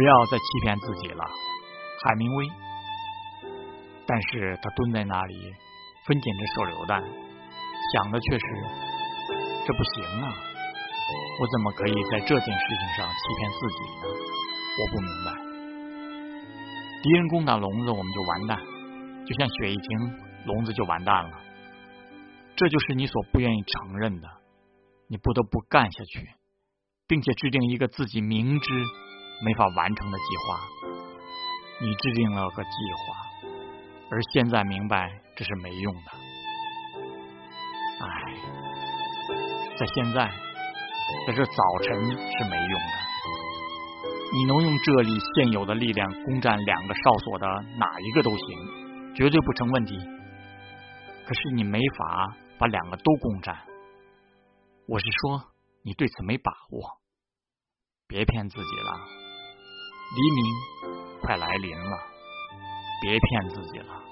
不要再欺骗自己了，海明威。但是他蹲在那里，分拣着手榴弹，想的却是：这不行啊！我怎么可以在这件事情上欺骗自己呢？我不明白。敌人攻打笼子，我们就完蛋；就像雪一停，笼子就完蛋了。这就是你所不愿意承认的，你不得不干下去，并且制定一个自己明知没法完成的计划。你制定了个计划。而现在明白这是没用的，唉，在现在，在这早晨是没用的。你能用这里现有的力量攻占两个哨所的哪一个都行，绝对不成问题。可是你没法把两个都攻占。我是说，你对此没把握。别骗自己了，黎明快来临了。别骗自己了。